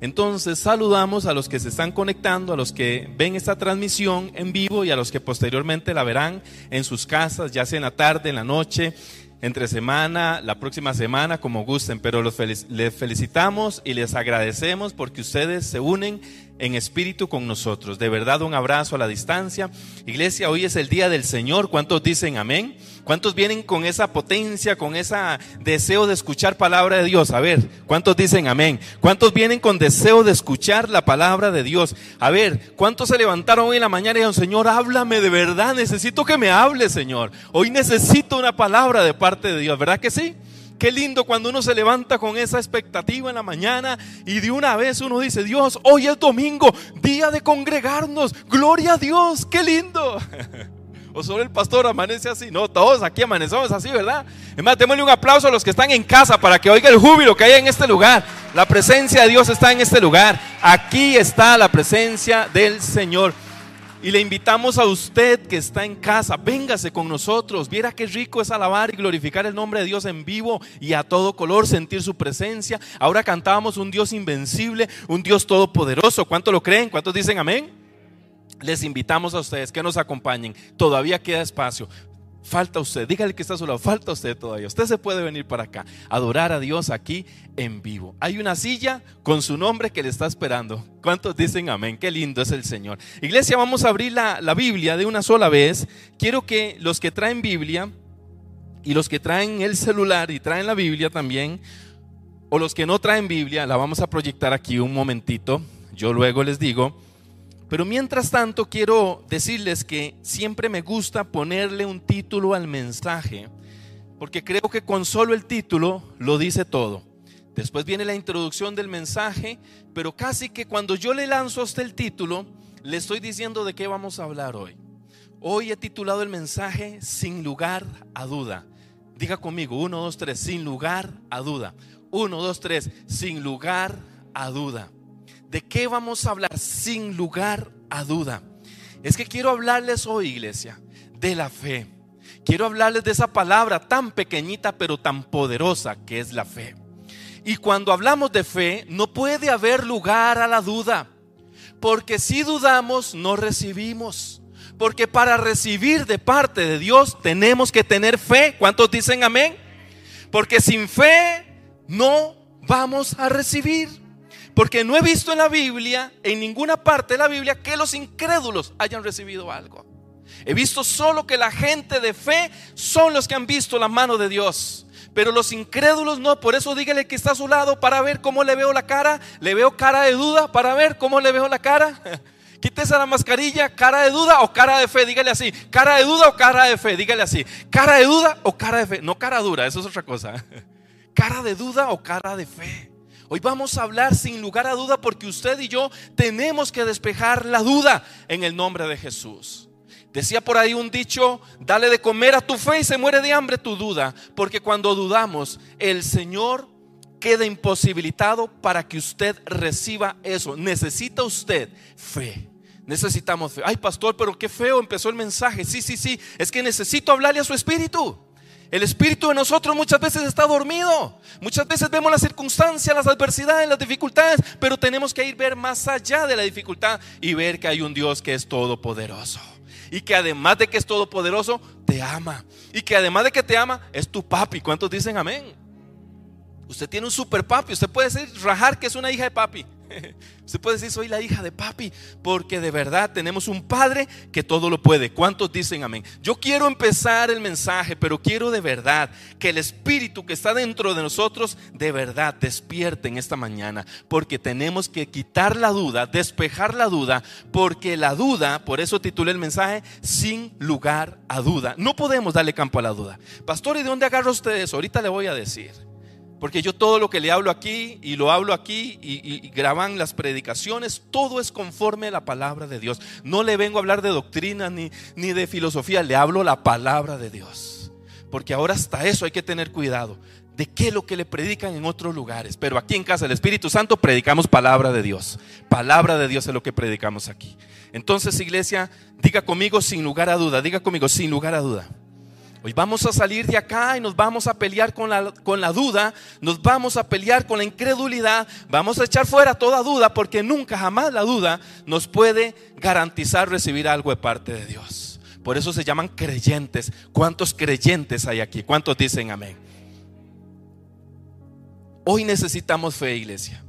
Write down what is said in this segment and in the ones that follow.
Entonces saludamos a los que se están conectando, a los que ven esta transmisión en vivo y a los que posteriormente la verán en sus casas, ya sea en la tarde, en la noche, entre semana, la próxima semana, como gusten. Pero los les felicitamos y les agradecemos porque ustedes se unen en espíritu con nosotros. De verdad, un abrazo a la distancia. Iglesia, hoy es el día del Señor. ¿Cuántos dicen amén? ¿Cuántos vienen con esa potencia, con ese deseo de escuchar palabra de Dios? A ver, ¿cuántos dicen amén? ¿Cuántos vienen con deseo de escuchar la palabra de Dios? A ver, ¿cuántos se levantaron hoy en la mañana y dijeron, Señor, háblame de verdad, necesito que me hable, Señor. Hoy necesito una palabra de parte de Dios, ¿verdad que sí? Qué lindo cuando uno se levanta con esa expectativa en la mañana y de una vez uno dice, Dios, hoy es domingo, día de congregarnos, gloria a Dios, qué lindo. Solo el pastor amanece así. No, todos aquí amanecemos así, ¿verdad? Es más, démosle un aplauso a los que están en casa para que oiga el júbilo que hay en este lugar. La presencia de Dios está en este lugar. Aquí está la presencia del Señor. Y le invitamos a usted que está en casa, véngase con nosotros. Viera qué rico es alabar y glorificar el nombre de Dios en vivo y a todo color, sentir su presencia. Ahora cantábamos un Dios invencible, un Dios todopoderoso. ¿Cuánto lo creen? ¿Cuántos dicen amén? Les invitamos a ustedes que nos acompañen. Todavía queda espacio. Falta usted, dígale que está a su lado, falta usted todavía. Usted se puede venir para acá, adorar a Dios aquí en vivo. Hay una silla con su nombre que le está esperando. ¿Cuántos dicen amén? Qué lindo es el Señor. Iglesia, vamos a abrir la, la Biblia de una sola vez. Quiero que los que traen Biblia y los que traen el celular y traen la Biblia también, o los que no traen Biblia, la vamos a proyectar aquí un momentito. Yo luego les digo. Pero mientras tanto quiero decirles que siempre me gusta ponerle un título al mensaje, porque creo que con solo el título lo dice todo. Después viene la introducción del mensaje, pero casi que cuando yo le lanzo a usted el título, le estoy diciendo de qué vamos a hablar hoy. Hoy he titulado el mensaje Sin lugar a duda. Diga conmigo, uno, dos, tres, sin lugar a duda. Uno, dos, tres, sin lugar a duda. ¿De qué vamos a hablar sin lugar a duda? Es que quiero hablarles hoy, iglesia, de la fe. Quiero hablarles de esa palabra tan pequeñita pero tan poderosa que es la fe. Y cuando hablamos de fe, no puede haber lugar a la duda. Porque si dudamos, no recibimos. Porque para recibir de parte de Dios tenemos que tener fe. ¿Cuántos dicen amén? Porque sin fe no vamos a recibir. Porque no he visto en la Biblia, en ninguna parte de la Biblia, que los incrédulos hayan recibido algo. He visto solo que la gente de fe son los que han visto la mano de Dios. Pero los incrédulos no, por eso dígale que está a su lado para ver cómo le veo la cara. Le veo cara de duda para ver cómo le veo la cara. Quítese la mascarilla, cara de duda o cara de fe, dígale así. Cara de duda o cara de fe, dígale así. Cara de duda o cara de fe. No cara dura, eso es otra cosa. Cara de duda o cara de fe. Hoy vamos a hablar sin lugar a duda porque usted y yo tenemos que despejar la duda en el nombre de Jesús. Decía por ahí un dicho, dale de comer a tu fe y se muere de hambre tu duda, porque cuando dudamos, el Señor queda imposibilitado para que usted reciba eso. Necesita usted fe. Necesitamos fe. Ay, pastor, pero qué feo empezó el mensaje. Sí, sí, sí. Es que necesito hablarle a su espíritu. El espíritu de nosotros muchas veces está dormido. Muchas veces vemos las circunstancias, las adversidades, las dificultades, pero tenemos que ir ver más allá de la dificultad y ver que hay un Dios que es todopoderoso. Y que además de que es todopoderoso, te ama. Y que además de que te ama, es tu papi. ¿Cuántos dicen amén? Usted tiene un super papi. Usted puede decir, rajar que es una hija de papi. Usted puede decir, soy la hija de papi, porque de verdad tenemos un padre que todo lo puede. ¿Cuántos dicen amén? Yo quiero empezar el mensaje, pero quiero de verdad que el espíritu que está dentro de nosotros, de verdad, despierte en esta mañana, porque tenemos que quitar la duda, despejar la duda, porque la duda, por eso titulé el mensaje, sin lugar a duda. No podemos darle campo a la duda. Pastor, ¿y de dónde agarra usted eso? Ahorita le voy a decir. Porque yo todo lo que le hablo aquí y lo hablo aquí y, graban las predicaciones, todo es conforme a la palabra de Dios. No le vengo a hablar de doctrina ni, ni de filosofía, le hablo la palabra de Dios. Porque ahora hasta eso hay que tener cuidado. De qué es lo que le predican en otros lugares. Pero aquí en casa del Espíritu Santo predicamos palabra de Dios. Palabra de Dios es lo que predicamos aquí. Entonces, iglesia, diga conmigo sin lugar a duda, diga conmigo sin lugar a duda. Hoy vamos a salir de acá y nos vamos a pelear con la, con la duda, nos vamos a pelear con la incredulidad, vamos a echar fuera toda duda porque nunca jamás la duda nos puede garantizar recibir algo de parte de Dios. Por eso se llaman creyentes. ¿Cuántos creyentes hay aquí? ¿Cuántos dicen amén? Hoy necesitamos fe, iglesia.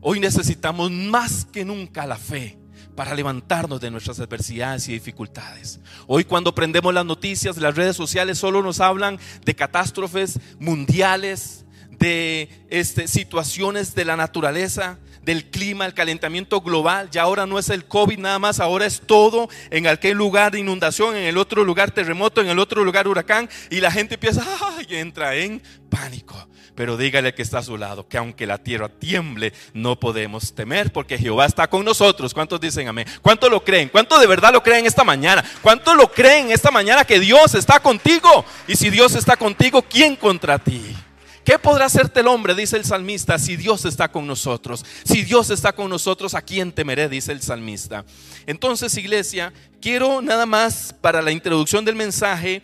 Hoy necesitamos más que nunca la fe para levantarnos de nuestras adversidades y dificultades. Hoy cuando prendemos las noticias, las redes sociales solo nos hablan de catástrofes mundiales, de este, situaciones de la naturaleza, del clima, el calentamiento global. Ya ahora no es el COVID nada más, ahora es todo. En aquel lugar inundación, en el otro lugar terremoto, en el otro lugar huracán. Y la gente empieza y entra en pánico. Pero dígale que está a su lado, que aunque la tierra tiemble, no podemos temer porque Jehová está con nosotros. ¿Cuántos dicen amén? ¿Cuántos lo creen? ¿Cuántos de verdad lo creen esta mañana? ¿Cuántos lo creen esta mañana que Dios está contigo? Y si Dios está contigo, ¿quién contra ti? ¿Qué podrá hacerte el hombre? Dice el salmista, si Dios está con nosotros. Si Dios está con nosotros, ¿a quién temeré? Dice el salmista. Entonces, iglesia, quiero nada más para la introducción del mensaje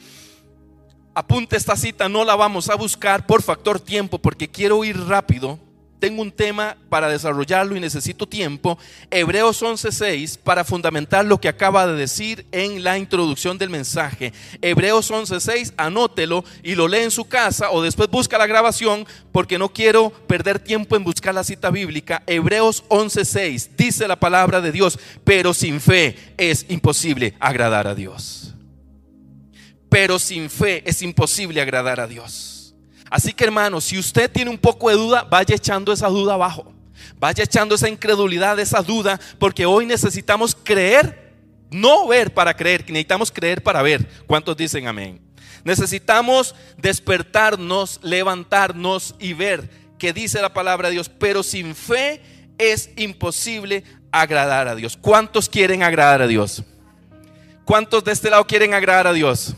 apunte esta cita, no la vamos a buscar por factor tiempo porque quiero ir rápido. Tengo un tema para desarrollarlo y necesito tiempo. Hebreos 11:6 para fundamentar lo que acaba de decir en la introducción del mensaje. Hebreos 11:6, anótelo y lo lee en su casa o después busca la grabación porque no quiero perder tiempo en buscar la cita bíblica. Hebreos 11:6 dice la palabra de Dios, pero sin fe es imposible agradar a Dios pero sin fe es imposible agradar a Dios. Así que hermanos, si usted tiene un poco de duda, vaya echando esa duda abajo. Vaya echando esa incredulidad, esa duda, porque hoy necesitamos creer, no ver para creer, necesitamos creer para ver. ¿Cuántos dicen amén? Necesitamos despertarnos, levantarnos y ver que dice la palabra de Dios, pero sin fe es imposible agradar a Dios. ¿Cuántos quieren agradar a Dios? ¿Cuántos de este lado quieren agradar a Dios?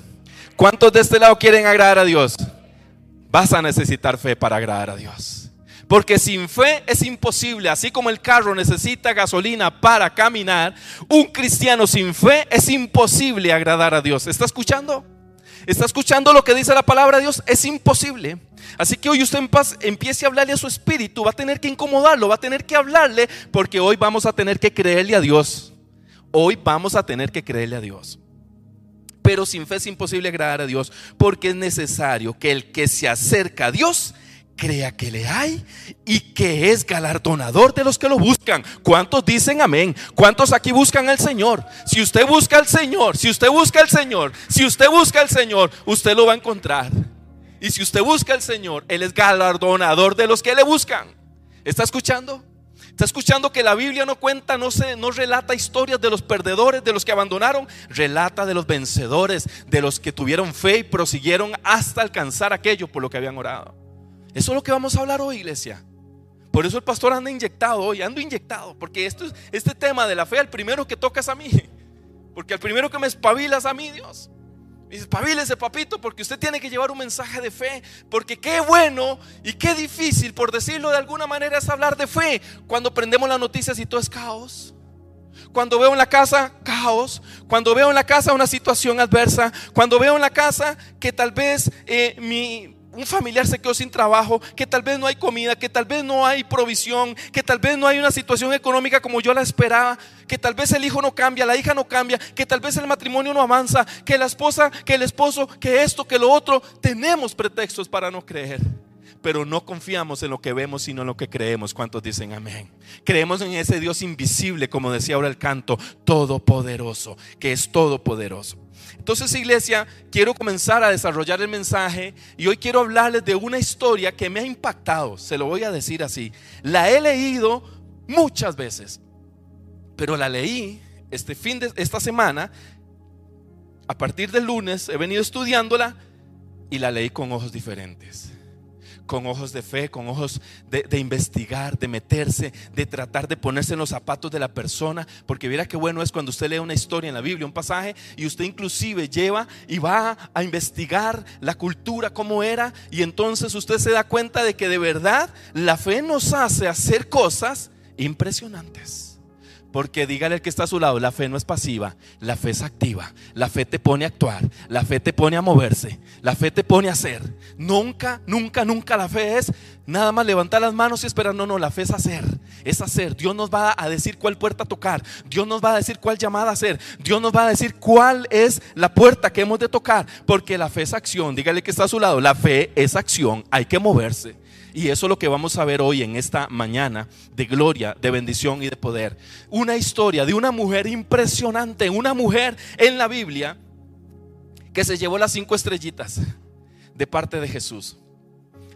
¿Cuántos de este lado quieren agradar a Dios? Vas a necesitar fe para agradar a Dios. Porque sin fe es imposible, así como el carro necesita gasolina para caminar, un cristiano sin fe es imposible agradar a Dios. ¿Está escuchando? ¿Está escuchando lo que dice la palabra de Dios? Es imposible. Así que hoy usted empiece a hablarle a su espíritu, va a tener que incomodarlo, va a tener que hablarle, porque hoy vamos a tener que creerle a Dios. Hoy vamos a tener que creerle a Dios. Pero sin fe es imposible agradar a Dios, porque es necesario que el que se acerca a Dios crea que le hay y que es galardonador de los que lo buscan. ¿Cuántos dicen amén? ¿Cuántos aquí buscan al Señor? Si usted busca al Señor, si usted busca al Señor, si usted busca al Señor, usted lo va a encontrar. Y si usted busca al Señor, Él es galardonador de los que le buscan. ¿Está escuchando? Está escuchando que la Biblia no cuenta, no se, no relata historias de los perdedores, de los que abandonaron, relata de los vencedores, de los que tuvieron fe y prosiguieron hasta alcanzar aquello por lo que habían orado. Eso es lo que vamos a hablar hoy, iglesia. Por eso el pastor anda inyectado hoy, ando inyectado, porque esto es, este tema de la fe, el primero que tocas a mí, porque el primero que me espabilas a mí, Dios. Dice, pavílese papito, porque usted tiene que llevar un mensaje de fe. Porque qué bueno y qué difícil, por decirlo de alguna manera, es hablar de fe cuando prendemos las noticias y todo es caos. Cuando veo en la casa caos, cuando veo en la casa una situación adversa, cuando veo en la casa que tal vez eh, mi, un familiar se quedó sin trabajo, que tal vez no hay comida, que tal vez no hay provisión, que tal vez no hay una situación económica como yo la esperaba, que tal vez el hijo no cambia, la hija no cambia, que tal vez el matrimonio no avanza, que la esposa, que el esposo, que esto, que lo otro, tenemos pretextos para no creer. Pero no confiamos en lo que vemos, sino en lo que creemos. ¿Cuántos dicen amén? Creemos en ese Dios invisible, como decía ahora el canto, todopoderoso, que es todopoderoso. Entonces, iglesia, quiero comenzar a desarrollar el mensaje y hoy quiero hablarles de una historia que me ha impactado, se lo voy a decir así. La he leído muchas veces, pero la leí este fin de esta semana, a partir del lunes he venido estudiándola y la leí con ojos diferentes con ojos de fe, con ojos de, investigar, de meterse, de tratar de ponerse en los zapatos de la persona, porque mira qué bueno es cuando usted lee una historia en la Biblia, un pasaje, y usted inclusive lleva y va a investigar la cultura, cómo era, y entonces usted se da cuenta de que de verdad la fe nos hace hacer cosas impresionantes. Porque dígale al que está a su lado, la fe no es pasiva, la fe es activa. La fe te pone a actuar, la fe te pone a moverse, la fe te pone a hacer. Nunca, nunca, nunca la fe es nada más levantar las manos y esperar. No, no, la fe es hacer, es hacer. Dios nos va a decir cuál puerta tocar, Dios nos va a decir cuál llamada hacer, Dios nos va a decir cuál es la puerta que hemos de tocar. Porque la fe es acción, dígale que está a su lado, la fe es acción, hay que moverse. Y eso es lo que vamos a ver hoy en esta mañana de gloria, de bendición y de poder. Una historia de una mujer impresionante, una mujer en la Biblia que se llevó las cinco estrellitas de parte de Jesús.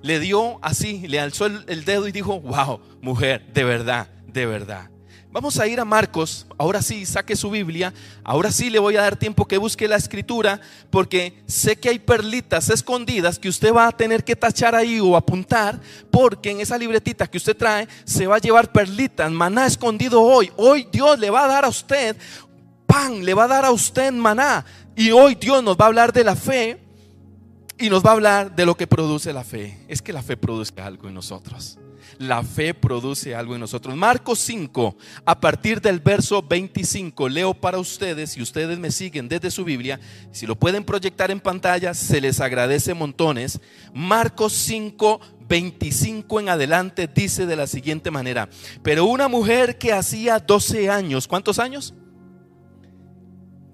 Le dio así, le alzó el, dedo y dijo, wow, mujer, de verdad, de verdad. Vamos a ir a Marcos, ahora sí, saque su Biblia, ahora sí le voy a dar tiempo que busque la escritura, porque sé que hay perlitas escondidas que usted va a tener que tachar ahí o apuntar, porque en esa libretita que usted trae se va a llevar perlitas, maná escondido hoy. Hoy Dios le va a dar a usted pan, le va a dar a usted maná. Y hoy Dios nos va a hablar de la fe y nos va a hablar de lo que produce la fe. Es que la fe produce algo en nosotros la fe produce algo en nosotros. Marcos 5, a partir del verso 25, leo para ustedes, y ustedes me siguen desde su Biblia, si lo pueden proyectar en pantalla, se les agradece montones. Marcos 5, 25 en adelante dice de la siguiente manera, pero una mujer que hacía 12 años, ¿cuántos años?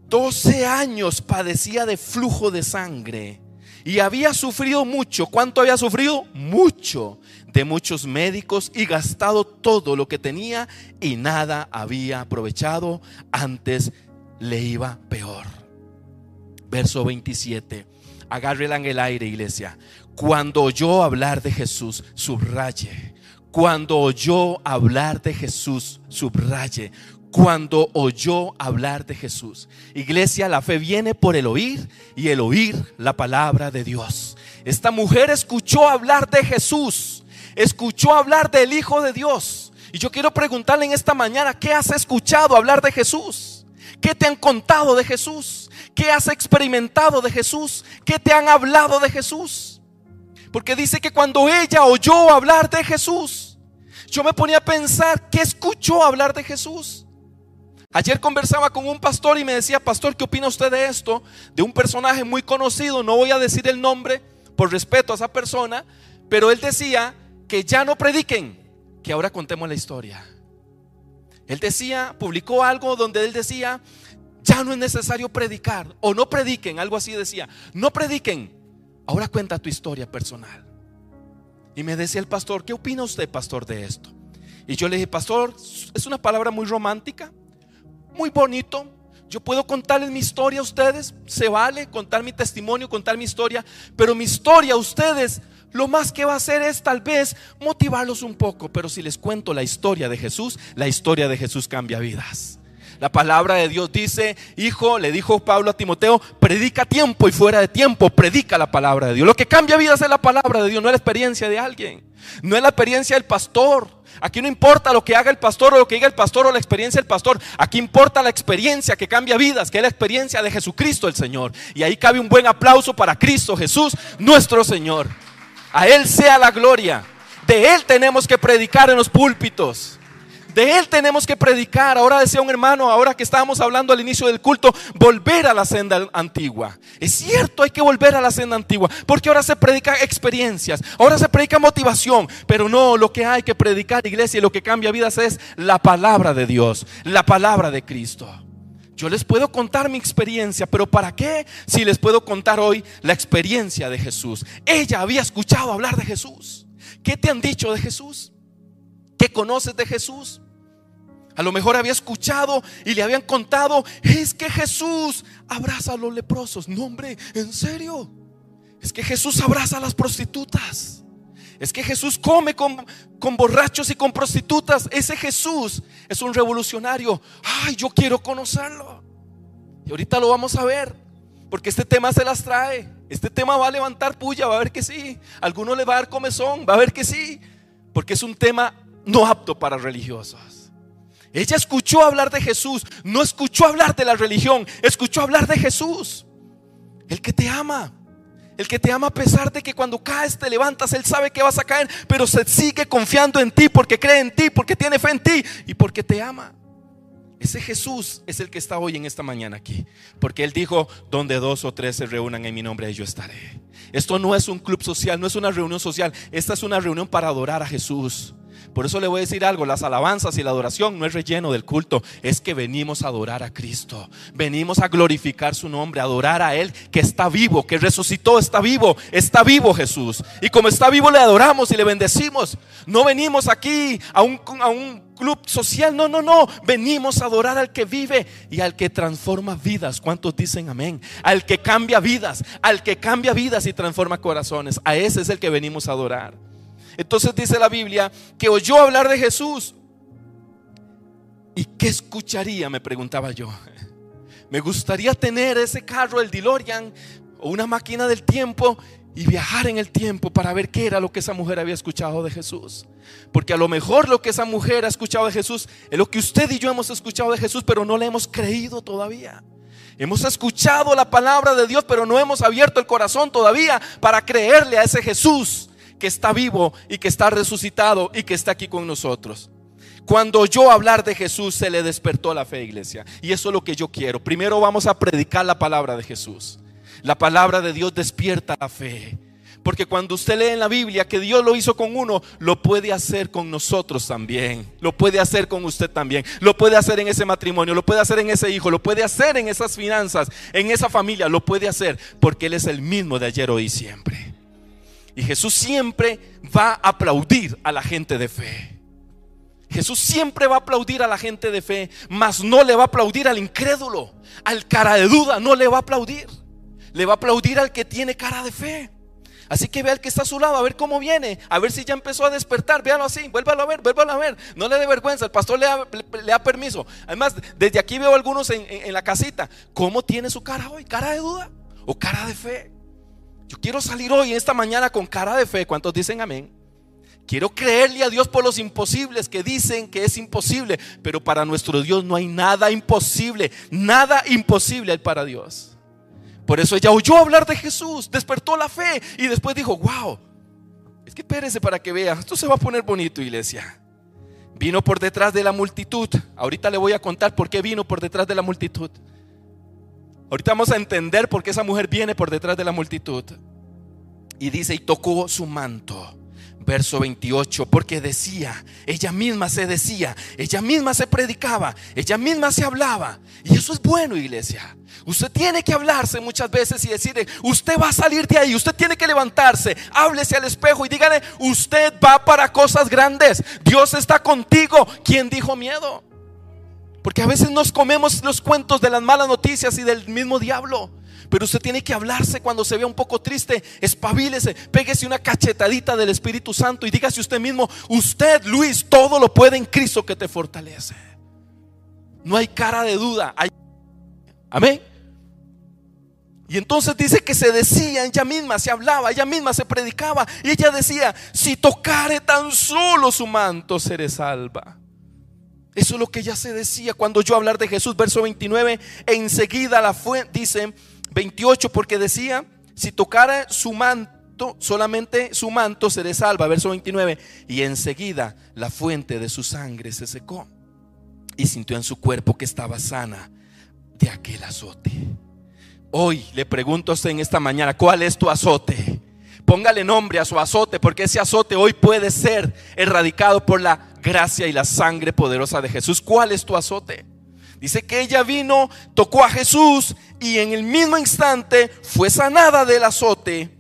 12 años padecía de flujo de sangre y había sufrido mucho. ¿Cuánto había sufrido? Mucho de muchos médicos y gastado todo lo que tenía y nada había aprovechado. Antes le iba peor. Verso 27. Agárrela en el aire, iglesia. Cuando oyó hablar de Jesús, subraye. Cuando oyó hablar de Jesús, subraye cuando oyó hablar de Jesús. Iglesia, la fe viene por el oír y el oír la palabra de Dios. Esta mujer escuchó hablar de Jesús, escuchó hablar del Hijo de Dios. Y yo quiero preguntarle en esta mañana, ¿qué has escuchado hablar de Jesús? ¿Qué te han contado de Jesús? ¿Qué has experimentado de Jesús? ¿Qué te han hablado de Jesús? Porque dice que cuando ella oyó hablar de Jesús, yo me ponía a pensar, ¿qué escuchó hablar de Jesús? Ayer conversaba con un pastor y me decía, pastor, ¿qué opina usted de esto? De un personaje muy conocido, no voy a decir el nombre por respeto a esa persona, pero él decía que ya no prediquen, que ahora contemos la historia. Él decía, publicó algo donde él decía, ya no es necesario predicar, o no prediquen, algo así decía, no prediquen, ahora cuenta tu historia personal. Y me decía el pastor, ¿qué opina usted, pastor, de esto? Y yo le dije, pastor, es una palabra muy romántica, muy bonito. Yo puedo contarles mi historia a ustedes, se vale contar mi testimonio, contar mi historia, pero mi historia a ustedes lo más que va a hacer es tal vez motivarlos un poco, pero si les cuento la historia de Jesús, la historia de Jesús cambia vidas. La palabra de Dios dice, hijo, le dijo Pablo a Timoteo, predica tiempo y fuera de tiempo, predica la palabra de Dios. Lo que cambia vidas es la palabra de Dios, no es la experiencia de alguien, no es la experiencia del pastor. Aquí no importa lo que haga el pastor o lo que diga el pastor o la experiencia del pastor. Aquí importa la experiencia que cambia vidas, que es la experiencia de Jesucristo el Señor. Y ahí cabe un buen aplauso para Cristo Jesús, nuestro Señor. A Él sea la gloria. De Él tenemos que predicar en los púlpitos. De Él tenemos que predicar. Ahora decía un hermano, ahora que estábamos hablando al inicio del culto, volver a la senda antigua. Es cierto, hay que volver a la senda antigua, porque ahora se predica experiencias, ahora se predica motivación, pero no, lo que hay que predicar, iglesia, y lo que cambia vidas es la palabra de Dios, la palabra de Cristo. Yo les puedo contar mi experiencia, pero ¿para qué si les puedo contar hoy la experiencia de Jesús? Ella había escuchado hablar de Jesús. ¿Qué te han dicho de Jesús? ¿Qué conoces de Jesús? A lo mejor había escuchado y le habían contado, es que Jesús abraza a los leprosos. No, hombre, en serio. Es que Jesús abraza a las prostitutas. Es que Jesús come con, con, borrachos y con prostitutas. Ese Jesús es un revolucionario. Ay, yo quiero conocerlo. Y ahorita lo vamos a ver. Porque este tema se las trae. Este tema va a levantar puya, va a ver que sí. Alguno le va a dar comezón, va a ver que sí. Porque es un tema no apto para religiosos. Ella escuchó hablar de Jesús, no escuchó hablar de la religión, escuchó hablar de Jesús, el que te ama. El que te ama a pesar de que cuando caes te levantas, Él sabe que vas a caer, pero se sigue confiando en ti porque cree en ti, porque tiene fe en ti y porque te ama. Ese Jesús es el que está hoy en esta mañana aquí. Porque Él dijo, donde dos o tres se reúnan en mi nombre, yo estaré. Esto no es un club social, no es una reunión social. Esta es una reunión para adorar a Jesús. Por eso le voy a decir algo, las alabanzas y la adoración no es relleno del culto, es que venimos a adorar a Cristo, venimos a glorificar su nombre, a adorar a Él que está vivo, que resucitó, está vivo, está vivo Jesús. Y como está vivo le adoramos y le bendecimos. No venimos aquí a un, a un club social, no, no, no, venimos a adorar al que vive y al que transforma vidas. ¿Cuántos dicen amén? Al que cambia vidas, al que cambia vidas y transforma corazones. A ese es el que venimos a adorar. Entonces dice la Biblia que oyó hablar de Jesús. ¿Y qué escucharía? Me preguntaba yo. Me gustaría tener ese carro, el DeLorean, o una máquina del tiempo y viajar en el tiempo para ver qué era lo que esa mujer había escuchado de Jesús. Porque a lo mejor lo que esa mujer ha escuchado de Jesús es lo que usted y yo hemos escuchado de Jesús, pero no le hemos creído todavía. Hemos escuchado la palabra de Dios, pero no hemos abierto el corazón todavía para creerle a ese Jesús que está vivo y que está resucitado y que está aquí con nosotros. Cuando yo hablar de Jesús se le despertó la fe, iglesia. Y eso es lo que yo quiero. Primero vamos a predicar la palabra de Jesús. La palabra de Dios despierta la fe. Porque cuando usted lee en la Biblia que Dios lo hizo con uno, lo puede hacer con nosotros también. Lo puede hacer con usted también. Lo puede hacer en ese matrimonio, lo puede hacer en ese hijo, lo puede hacer en esas finanzas, en esa familia. Lo puede hacer porque Él es el mismo de ayer, hoy y siempre. Y Jesús siempre va a aplaudir a la gente de fe. Jesús siempre va a aplaudir a la gente de fe, mas no le va a aplaudir al incrédulo, al cara de duda, no le va a aplaudir. Le va a aplaudir al que tiene cara de fe. Así que vea al que está a su lado, a ver cómo viene, a ver si ya empezó a despertar. Véalo así, vuélvalo a ver, vuélvalo a ver. No le dé vergüenza, el pastor le da, permiso. Además, desde aquí veo algunos en, en la casita. ¿Cómo tiene su cara hoy? ¿Cara de duda o cara de fe? Yo quiero salir hoy, en esta mañana, con cara de fe. ¿Cuántos dicen amén? Quiero creerle a Dios por los imposibles que dicen que es imposible, pero para nuestro Dios no hay nada imposible, nada imposible para Dios. Por eso ella oyó hablar de Jesús, despertó la fe y después dijo, wow, es que espérese para que vea, esto se va a poner bonito, iglesia. Vino por detrás de la multitud. Ahorita le voy a contar por qué vino por detrás de la multitud. Ahorita vamos a entender por qué esa mujer viene por detrás de la multitud. Y dice, y tocó su manto. Verso 28, porque decía, ella misma se decía, ella misma se predicaba, ella misma se hablaba. Y eso es bueno, iglesia. Usted tiene que hablarse muchas veces y decirle, usted va a salir de ahí, usted tiene que levantarse, háblese al espejo y dígale, usted va para cosas grandes, Dios está contigo. ¿Quién dijo miedo? Porque a veces nos comemos los cuentos de las malas noticias y del mismo diablo. Pero usted tiene que hablarse cuando se vea un poco triste, espabilese, pégese una cachetadita del Espíritu Santo y dígase usted mismo, usted Luis, todo lo puede en Cristo que te fortalece. No hay cara de duda. Amén. Y entonces dice que se decía ella misma, se hablaba, ella misma se predicaba. Y ella decía, si tocare tan solo su manto, seré salva. Eso es lo que ya se decía cuando yo hablar de Jesús, verso 29, enseguida la fuente, dice 28, porque decía, si tocara su manto, solamente su manto seré salva, verso 29, y enseguida la fuente de su sangre se secó y sintió en su cuerpo que estaba sana de aquel azote. Hoy le pregunto a usted en esta mañana, ¿cuál es tu azote? Póngale nombre a su azote, porque ese azote hoy puede ser erradicado por la gracia y la sangre poderosa de Jesús. ¿Cuál es tu azote? Dice que ella vino, tocó a Jesús y en el mismo instante fue sanada del azote.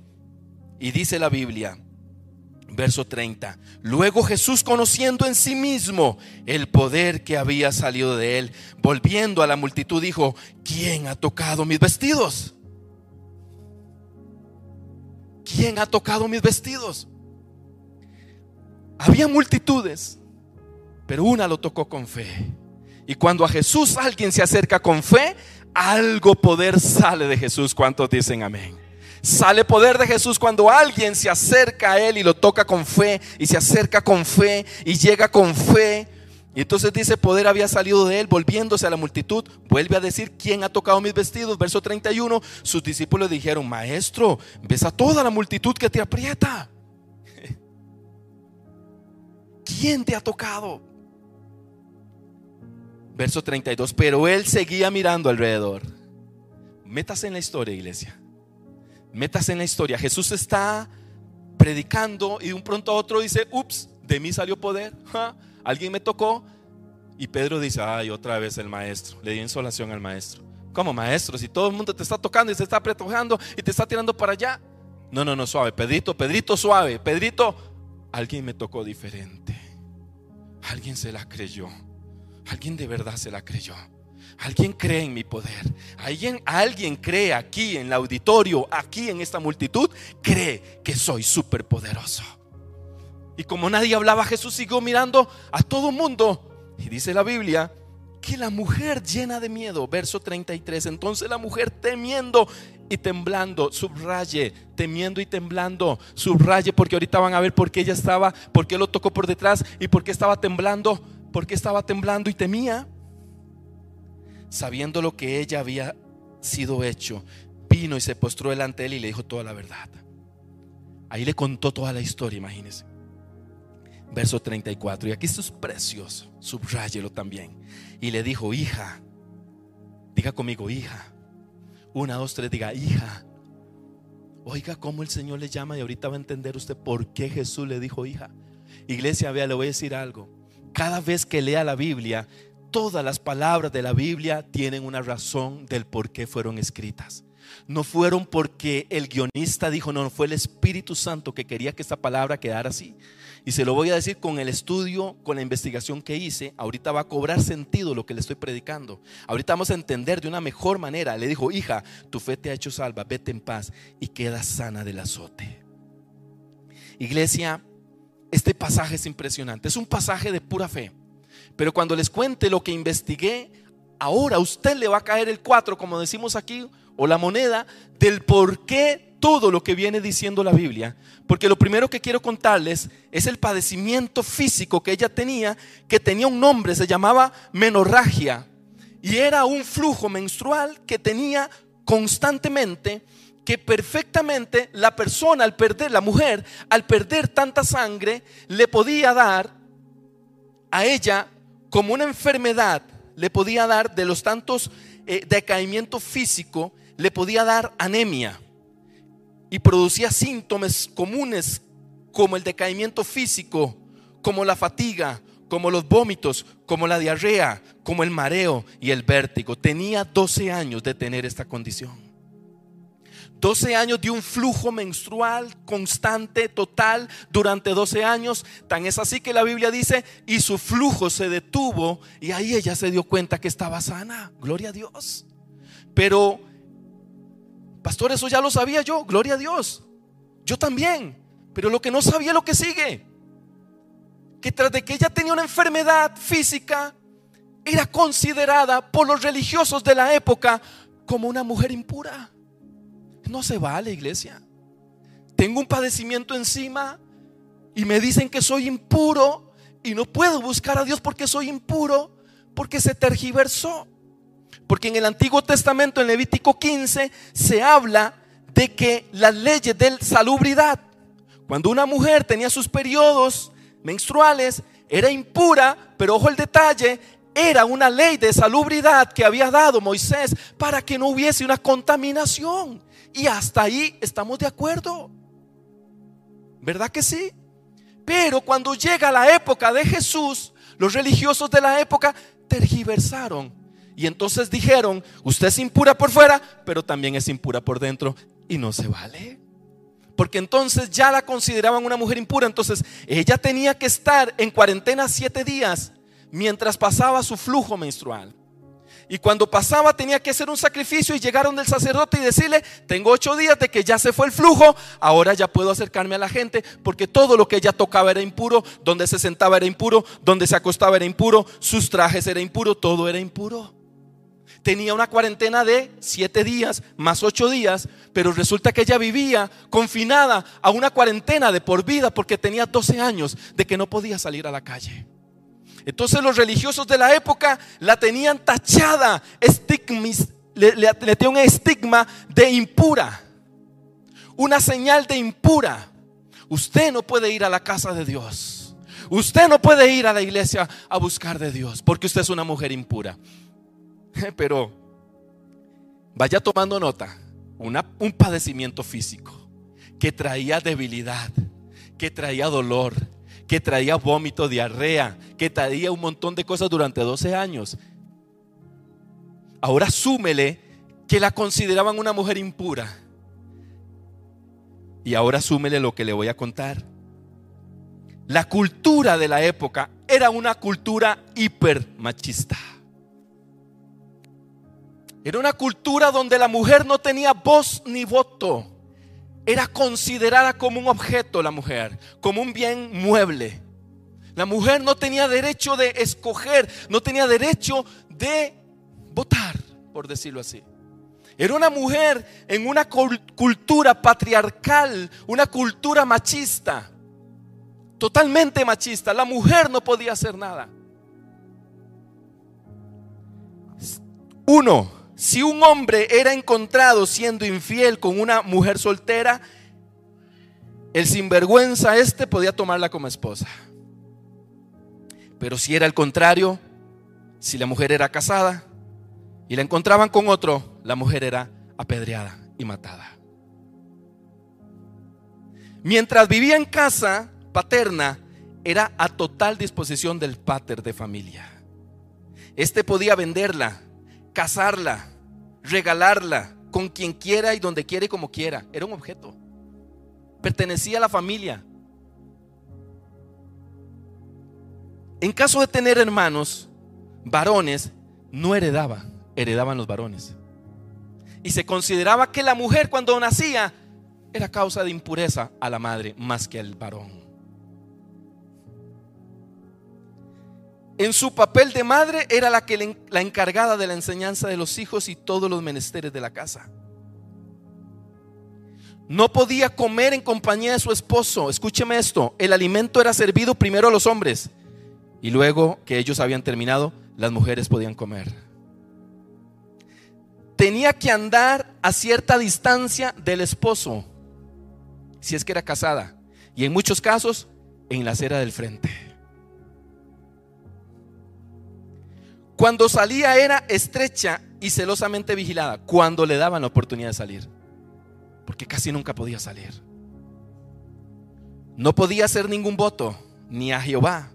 Y dice la Biblia, verso 30, luego Jesús conociendo en sí mismo el poder que había salido de él, volviendo a la multitud, dijo, ¿quién ha tocado mis vestidos? ¿quién ha tocado mis vestidos? Había multitudes, pero una lo tocó con fe. Y cuando a Jesús alguien se acerca con fe, algo poder sale de Jesús. ¿Cuántos dicen amén? Sale poder de Jesús cuando alguien se acerca a Él y lo toca con fe y se acerca con fe y llega con fe. Y entonces dice, poder había salido de él, volviéndose a la multitud, vuelve a decir, ¿quién ha tocado mis vestidos? Verso 31, sus discípulos dijeron, maestro, ves a toda la multitud que te aprieta. ¿Quién te ha tocado? Verso 32, pero él seguía mirando alrededor. Métase en la historia, iglesia. Métase en la historia. Jesús está predicando y de un pronto a otro dice, ups, de mí salió poder. Alguien me tocó. Y Pedro dice, ay, otra vez el maestro. Le dio insolación al maestro. ¿Cómo maestro? Si todo el mundo te está tocando y se está apretujando y te está tirando para allá. No, no, no, suave. Pedrito, Pedrito, suave. Pedrito, alguien me tocó diferente. Alguien se la creyó. Alguien de verdad se la creyó. Alguien cree en mi poder. Alguien, alguien cree aquí en el auditorio, aquí en esta multitud, cree que soy súper poderoso. Y como nadie hablaba, Jesús siguió mirando a todo mundo. Y dice la Biblia que la mujer llena de miedo, verso 33, entonces la mujer temiendo y temblando, subraye, temiendo y temblando, subraye, porque ahorita van a ver por qué ella estaba, por qué lo tocó por detrás y por qué estaba temblando, por qué estaba temblando y temía. Sabiendo lo que ella había sido hecho, vino y se postró delante de él y le dijo toda la verdad. Ahí le contó toda la historia, imagínense. Verso 34. Y aquí esto es precioso. Subráyelo también. Y le dijo, hija. Diga conmigo, hija. Una, dos, tres, diga, hija. Oiga cómo el Señor le llama y ahorita va a entender usted por qué Jesús le dijo hija. Iglesia, vea, le voy a decir algo. Cada vez que lea la Biblia, todas las palabras de la Biblia tienen una razón del por qué fueron escritas. No fueron porque el guionista dijo, no, fue el Espíritu Santo que quería que esta palabra quedara así. Y se lo voy a decir con el estudio, con la investigación que hice. Ahorita va a cobrar sentido lo que le estoy predicando. Ahorita vamos a entender de una mejor manera. Le dijo, hija, tu fe te ha hecho salva, vete en paz y queda sana del azote. Iglesia, este pasaje es impresionante. Es un pasaje de pura fe. Pero cuando les cuente lo que investigué, ahora a usted le va a caer el 4, como decimos aquí, o la moneda, del por qué todo lo que viene diciendo la Biblia, porque lo primero que quiero contarles es el padecimiento físico que ella tenía, que tenía un nombre, se llamaba menorragia, y era un flujo menstrual que tenía constantemente, que perfectamente la persona al perder, la mujer, al perder tanta sangre, le podía dar a ella como una enfermedad, le podía dar de los tantos eh, decaimiento físico, le podía dar anemia y producía síntomas comunes como el decaimiento físico, como la fatiga, como los vómitos, como la diarrea, como el mareo y el vértigo. Tenía 12 años de tener esta condición. 12 años de un flujo menstrual constante, total, durante 12 años. Tan es así que la Biblia dice, y su flujo se detuvo y ahí ella se dio cuenta que estaba sana. Gloria a Dios. Pero Pastor, eso ya lo sabía yo, gloria a Dios. Yo también. Pero lo que no sabía lo que sigue. Que tras de que ella tenía una enfermedad física, era considerada por los religiosos de la época como una mujer impura. No se vale, iglesia. Tengo un padecimiento encima y me dicen que soy impuro y no puedo buscar a Dios porque soy impuro, porque se tergiversó. Porque en el Antiguo Testamento, en Levítico 15, se habla de que las leyes de salubridad, cuando una mujer tenía sus periodos menstruales, era impura, pero ojo el detalle, era una ley de salubridad que había dado Moisés para que no hubiese una contaminación. Y hasta ahí estamos de acuerdo. ¿Verdad que sí? Pero cuando llega la época de Jesús, los religiosos de la época tergiversaron y entonces dijeron, usted es impura por fuera, pero también es impura por dentro. Y no se vale. Porque entonces ya la consideraban una mujer impura. Entonces ella tenía que estar en cuarentena siete días mientras pasaba su flujo menstrual. Y cuando pasaba tenía que hacer un sacrificio y llegaron del sacerdote y decirle, tengo ocho días de que ya se fue el flujo, ahora ya puedo acercarme a la gente, porque todo lo que ella tocaba era impuro, donde se sentaba era impuro, donde se acostaba era impuro, sus trajes era impuro, todo era impuro tenía una cuarentena de siete días más ocho días, pero resulta que ella vivía confinada a una cuarentena de por vida porque tenía 12 años de que no podía salir a la calle. Entonces los religiosos de la época la tenían tachada, le, le, le tenían un estigma de impura, una señal de impura. Usted no puede ir a la casa de Dios. Usted no puede ir a la iglesia a buscar de Dios porque usted es una mujer impura. Pero vaya tomando nota, un padecimiento físico que traía debilidad, que traía dolor, que traía vómito, diarrea, que traía un montón de cosas durante 12 años. Ahora súmele que la consideraban una mujer impura. Y ahora súmele lo que le voy a contar. La cultura de la época era una cultura hiper machista. Era una cultura donde la mujer no tenía voz ni voto. Era considerada como un objeto la mujer, como un bien mueble. La mujer no tenía derecho de escoger, no tenía derecho de votar, por decirlo así. Era una mujer en una cultura patriarcal, una cultura machista, totalmente machista. La mujer no podía hacer nada. Uno, si un hombre era encontrado siendo infiel con una mujer soltera, el sinvergüenza este podía tomarla como esposa. Pero si era el contrario, si la mujer era casada y la encontraban con otro, la mujer era apedreada y matada. Mientras vivía en casa paterna, era a total disposición del pater de familia. Este podía venderla, casarla, regalarla con quien quiera y donde quiera y como quiera. Era un objeto. Pertenecía a la familia. En caso de tener hermanos, varones, no heredaba, heredaban los varones. Y se consideraba que la mujer cuando nacía era causa de impureza a la madre más que al varón. En su papel de madre era la, que, la encargada de la enseñanza de los hijos y todos los menesteres de la casa. No podía comer en compañía de su esposo. Escúcheme esto. El alimento era servido primero a los hombres y luego que ellos habían terminado, las mujeres podían comer. Tenía que andar a cierta distancia del esposo, si es que era casada, y en muchos casos en la acera del frente. Cuando salía era estrecha y celosamente vigilada. Cuando le daban la oportunidad de salir. Porque casi nunca podía salir. No podía hacer ningún voto, ni a Jehová,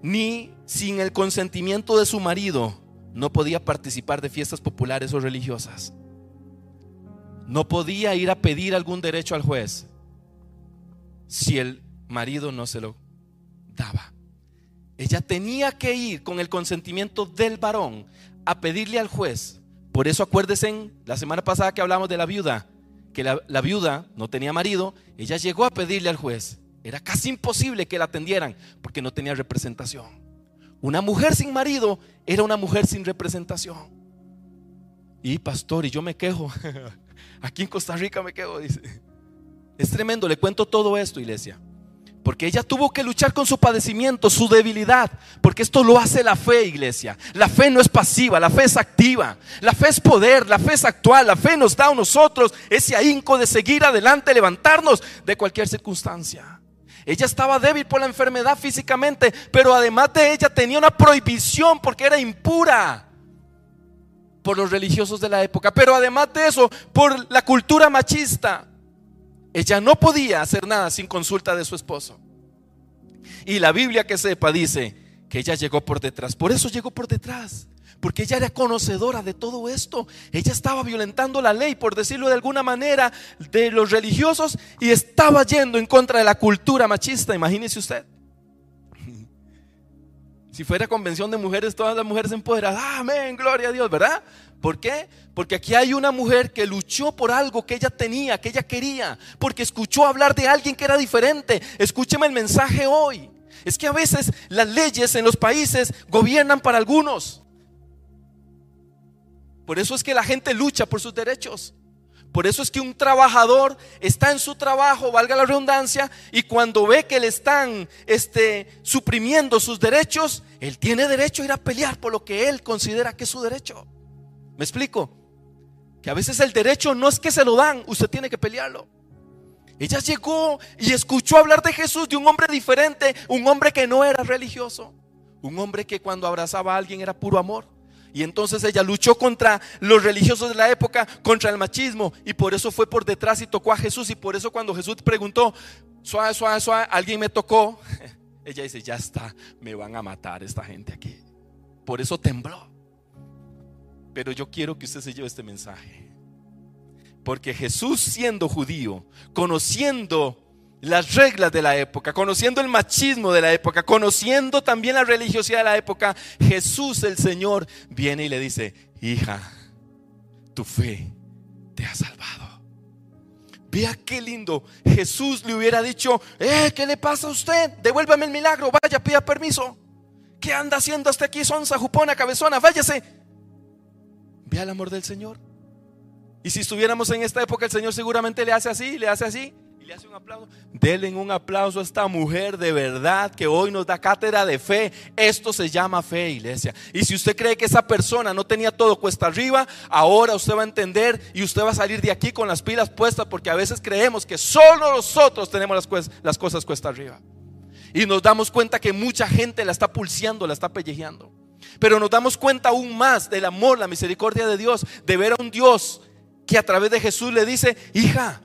ni sin el consentimiento de su marido, no podía participar de fiestas populares o religiosas. No podía ir a pedir algún derecho al juez si el marido no se lo daba. Ella tenía que ir con el consentimiento del varón a pedirle al juez. Por eso acuérdense la semana pasada que hablamos de la viuda, que la, viuda no tenía marido, ella llegó a pedirle al juez. Era casi imposible que la atendieran porque no tenía representación. Una mujer sin marido era una mujer sin representación. Y pastor, y yo me quejo. Aquí en Costa Rica me quejo, dice. Es tremendo, le cuento todo esto, iglesia. Porque ella tuvo que luchar con su padecimiento, su debilidad. Porque esto lo hace la fe, iglesia. La fe no es pasiva, la fe es activa. La fe es poder, la fe es actual. La fe nos da a nosotros ese ahínco de seguir adelante, levantarnos de cualquier circunstancia. Ella estaba débil por la enfermedad físicamente, pero además de ella tenía una prohibición porque era impura por los religiosos de la época. Pero además de eso, por la cultura machista. Ella no podía hacer nada sin consulta de su esposo. Y la Biblia que sepa dice que ella llegó por detrás. Por eso llegó por detrás. Porque ella era conocedora de todo esto. Ella estaba violentando la ley, por decirlo de alguna manera, de los religiosos y estaba yendo en contra de la cultura machista. Imagínese usted. Si fuera convención de mujeres, todas las mujeres empoderadas. Amén, gloria a Dios, ¿verdad? ¿Por qué? Porque aquí hay una mujer que luchó por algo que ella tenía, que ella quería, porque escuchó hablar de alguien que era diferente. Escúcheme el mensaje hoy. Es que a veces las leyes en los países gobiernan para algunos. Por eso es que la gente lucha por sus derechos. Por eso es que un trabajador está en su trabajo, valga la redundancia, y cuando ve que le están este, suprimiendo sus derechos, él tiene derecho a ir a pelear por lo que él considera que es su derecho. ¿Me explico? Que a veces el derecho no es que se lo dan, usted tiene que pelearlo. Ella llegó y escuchó hablar de Jesús, de un hombre diferente, un hombre que no era religioso, un hombre que cuando abrazaba a alguien era puro amor. Y entonces ella luchó contra los religiosos de la época, contra el machismo, y por eso fue por detrás y tocó a Jesús. Y por eso cuando Jesús preguntó, suave, suave, suave, alguien me tocó, ella dice, ya está, me van a matar esta gente aquí. Por eso tembló. Pero yo quiero que usted se lleve este mensaje. Porque Jesús siendo judío, conociendo las reglas de la época, conociendo el machismo de la época, conociendo también la religiosidad de la época, Jesús el Señor viene y le dice, hija, tu fe te ha salvado. Vea qué lindo. Jesús le hubiera dicho, eh, ¿qué le pasa a usted? Devuélvame el milagro, vaya, pida permiso. ¿Qué anda haciendo hasta aquí, sonza, jupona, cabezona? Váyase. Vea el amor del Señor. Y si estuviéramos en esta época, el Señor seguramente le hace así, le hace así le hace un aplauso. Denle un aplauso a esta mujer de verdad que hoy nos da cátedra de fe. Esto se llama fe, iglesia. Y si usted cree que esa persona no tenía todo cuesta arriba, ahora usted va a entender y usted va a salir de aquí con las pilas puestas porque a veces creemos que solo nosotros tenemos las, las cosas cuesta arriba. Y nos damos cuenta que mucha gente la está pulseando, la está pellejeando. Pero nos damos cuenta aún más del amor, la misericordia de Dios, de ver a un Dios que a través de Jesús le dice, hija,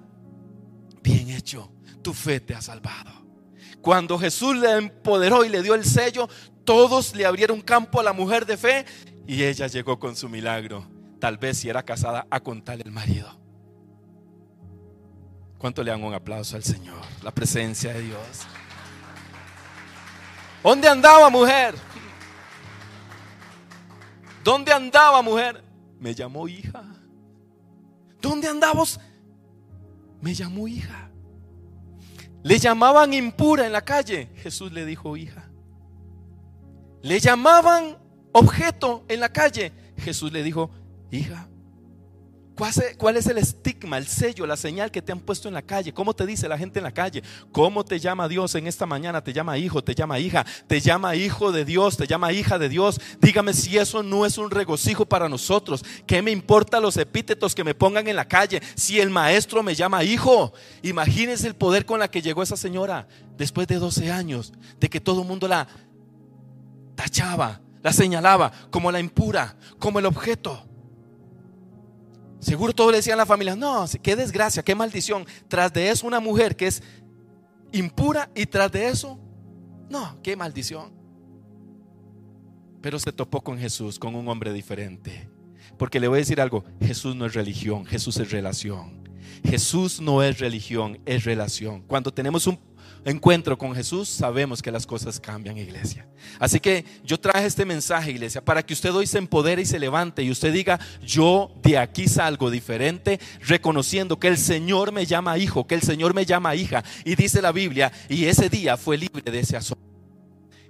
bien hecho, tu fe te ha salvado. Cuando Jesús le empoderó y le dio el sello, todos le abrieron campo a la mujer de fe y ella llegó con su milagro. Tal vez si era casada a contarle el marido. ¿Cuánto le dan un aplauso al Señor? La presencia de Dios. ¿Dónde andaba mujer? ¿Dónde andaba mujer? Me llamó hija. ¿Dónde andabas? Me llamó hija. Le llamaban impura en la calle. Jesús le dijo hija. Le llamaban objeto en la calle. Jesús le dijo hija. ¿Cuál es el estigma, el sello, la señal que te han puesto en la calle? ¿Cómo te dice la gente en la calle? ¿Cómo te llama Dios en esta mañana? Te llama hijo, te llama hija, te llama hijo de Dios, te llama hija de Dios. Dígame si eso no es un regocijo para nosotros. ¿Qué me importa los epítetos que me pongan en la calle? Si el maestro me llama hijo, imagínense el poder con la que llegó esa señora después de 12 años, de que todo el mundo la tachaba, la señalaba como la impura, como el objeto. Seguro todos le decían a la familia, no, qué desgracia, qué maldición. Tras de eso una mujer que es impura y tras de eso, no, qué maldición. Pero se topó con Jesús, con un hombre diferente. Porque le voy a decir algo, Jesús no es religión, Jesús es relación. Jesús no es religión, es relación. Cuando tenemos un encuentro con Jesús, sabemos que las cosas cambian, iglesia. Así que yo traje este mensaje, iglesia, para que usted hoy se empodere y se levante y usted diga, yo de aquí salgo diferente, reconociendo que el Señor me llama hijo, que el Señor me llama hija. Y dice la Biblia, y ese día fue libre de ese asombro.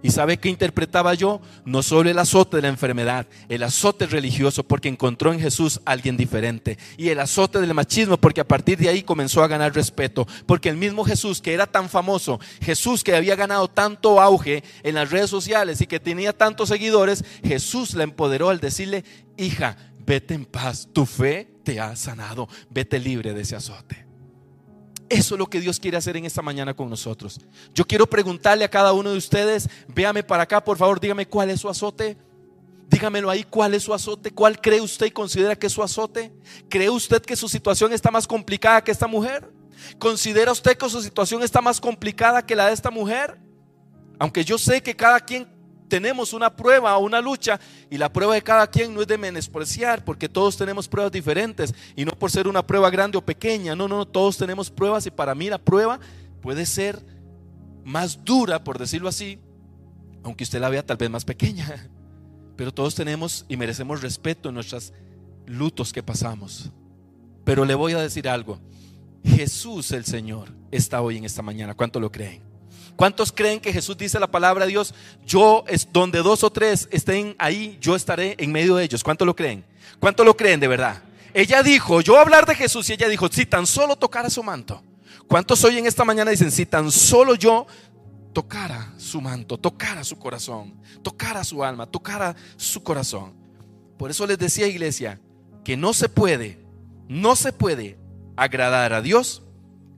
¿Y sabe qué interpretaba yo? No solo el azote de la enfermedad, el azote religioso porque encontró en Jesús alguien diferente. Y el azote del machismo porque a partir de ahí comenzó a ganar respeto. Porque el mismo Jesús que era tan famoso, Jesús que había ganado tanto auge en las redes sociales y que tenía tantos seguidores, Jesús la empoderó al decirle, hija, vete en paz, tu fe te ha sanado, vete libre de ese azote. Eso es lo que Dios quiere hacer en esta mañana con nosotros. Yo quiero preguntarle a cada uno de ustedes, véame para acá, por favor, dígame cuál es su azote. Dígamelo ahí, ¿cuál es su azote? ¿Cuál cree usted y considera que es su azote? ¿Cree usted que su situación está más complicada que esta mujer? ¿Considera usted que su situación está más complicada que la de esta mujer? Aunque yo sé que cada quien tenemos una prueba o una lucha y la prueba de cada quien no es de menospreciar porque todos tenemos pruebas diferentes y no por ser una prueba grande o pequeña, no, no, todos tenemos pruebas y para mí la prueba puede ser más dura, por decirlo así, aunque usted la vea tal vez más pequeña, pero todos tenemos y merecemos respeto en nuestros lutos que pasamos. Pero le voy a decir algo, Jesús el Señor está hoy en esta mañana, ¿cuánto lo creen? ¿Cuántos creen que Jesús dice la palabra de Dios? Yo es donde dos o tres estén ahí, yo estaré en medio de ellos. ¿Cuántos lo creen? ¿Cuántos lo creen de verdad? Ella dijo, yo hablar de Jesús y ella dijo, si tan solo tocara su manto. ¿Cuántos hoy en esta mañana dicen, si tan solo yo tocara su manto, tocara su corazón, tocara su alma, tocara su corazón? Por eso les decía iglesia que no se puede, no se puede agradar a Dios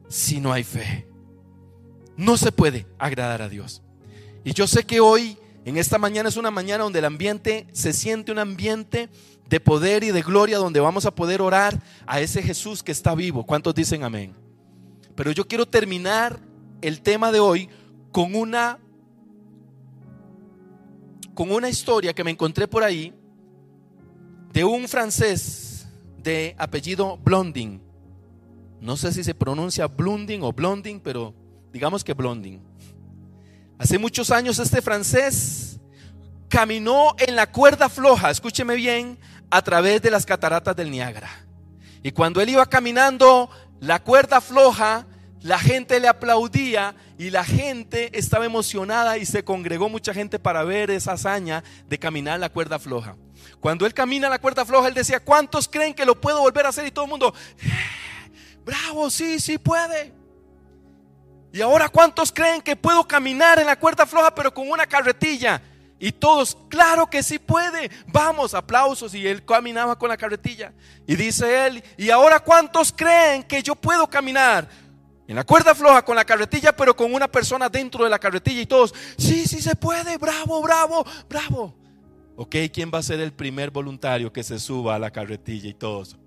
si no hay fe. No se puede agradar a Dios. Y yo sé que hoy, en esta mañana, es una mañana donde el ambiente se siente un ambiente de poder y de gloria, donde vamos a poder orar a ese Jesús que está vivo. ¿Cuántos dicen amén? Pero yo quiero terminar el tema de hoy con una con una historia que me encontré por ahí de un francés de apellido Blondin. No sé si se pronuncia Blondin o Blondin, pero digamos que Blondin. Hace muchos años este francés caminó en la cuerda floja, escúcheme bien, a través de las cataratas del Niágara. Y cuando él iba caminando la cuerda floja, la gente le aplaudía y la gente estaba emocionada y se congregó mucha gente para ver esa hazaña de caminar la cuerda floja. Cuando él camina la cuerda floja, él decía, ¿cuántos creen que lo puedo volver a hacer? Y todo el mundo, eh, bravo, sí, sí puede. Y ahora, ¿cuántos creen que puedo caminar en la cuerda floja pero con una carretilla? Y todos, claro que sí puede. Vamos, aplausos. Y él caminaba con la carretilla. Y dice él, ¿y ahora cuántos creen que yo puedo caminar? En la cuerda floja con la carretilla, pero con una persona dentro de la carretilla y todos, sí, sí se puede, bravo, bravo, bravo. Ok, ¿quién va a ser el primer voluntario que se suba a la carretilla y todos?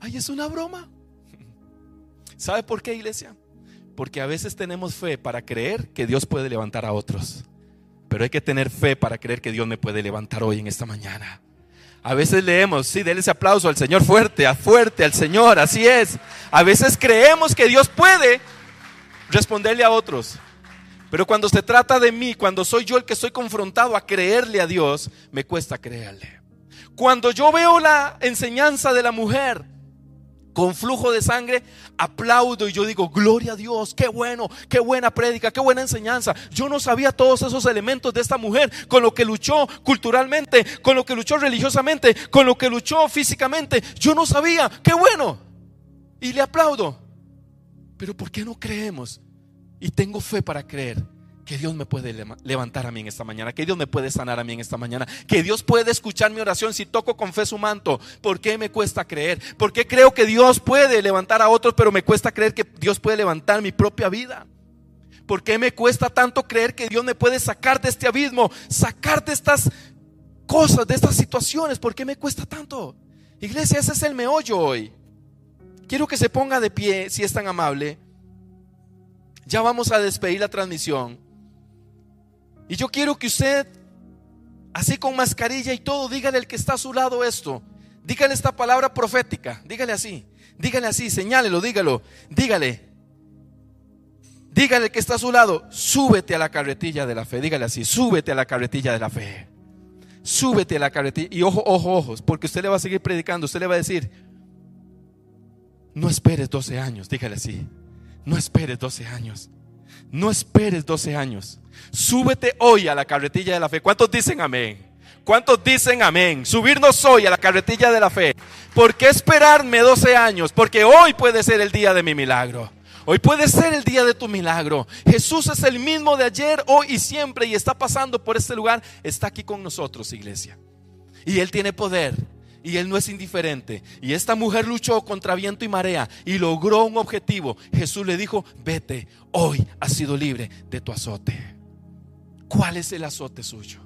Ay, es una broma. ¿Sabe por qué, iglesia? Porque a veces tenemos fe para creer que Dios puede levantar a otros. Pero hay que tener fe para creer que Dios me puede levantar hoy en esta mañana. A veces leemos, sí, denle ese aplauso al Señor fuerte, a fuerte, al Señor, así es. A veces creemos que Dios puede responderle a otros. Pero cuando se trata de mí, cuando soy yo el que estoy confrontado a creerle a Dios, me cuesta creerle. Cuando yo veo la enseñanza de la mujer con flujo de sangre, aplaudo y yo digo, gloria a Dios, qué bueno, qué buena prédica, qué buena enseñanza. Yo no sabía todos esos elementos de esta mujer, con lo que luchó culturalmente, con lo que luchó religiosamente, con lo que luchó físicamente. Yo no sabía, qué bueno. Y le aplaudo. Pero ¿por qué no creemos? Y tengo fe para creer que Dios me puede levantar a mí en esta mañana, que Dios me puede sanar a mí en esta mañana, que Dios puede escuchar mi oración si toco con fe su manto. ¿Por qué me cuesta creer? ¿Por qué creo que Dios puede levantar a otros, pero me cuesta creer que Dios puede levantar mi propia vida? ¿Por qué me cuesta tanto creer que Dios me puede sacar de este abismo, sacar de estas cosas, de estas situaciones? ¿Por qué me cuesta tanto? Iglesia, ese es el meollo hoy. Quiero que se ponga de pie, si es tan amable. Ya vamos a despedir la transmisión. Y yo quiero que usted, así con mascarilla y todo, dígale al que está a su lado esto. Dígale esta palabra profética. Dígale así. Dígale así, señálelo, dígalo. Dígale. Dígale que está a su lado, súbete a la carretilla de la fe. Dígale así, súbete a la carretilla de la fe. Súbete a la carretilla. Y ojo, ojo, ojos, porque usted le va a seguir predicando. Usted le va a decir, no esperes 12 años. Dígale así, no esperes 12 años. No esperes 12 años. Súbete hoy a la carretilla de la fe. ¿Cuántos dicen amén? ¿Cuántos dicen amén? Subirnos hoy a la carretilla de la fe. ¿Por qué esperarme 12 años? Porque hoy puede ser el día de mi milagro. Hoy puede ser el día de tu milagro. Jesús es el mismo de ayer, hoy y siempre y está pasando por este lugar. Está aquí con nosotros, iglesia. Y Él tiene poder y Él no es indiferente. Y esta mujer luchó contra viento y marea y logró un objetivo. Jesús le dijo, vete, hoy has sido libre de tu azote. ¿Cuál es el azote suyo?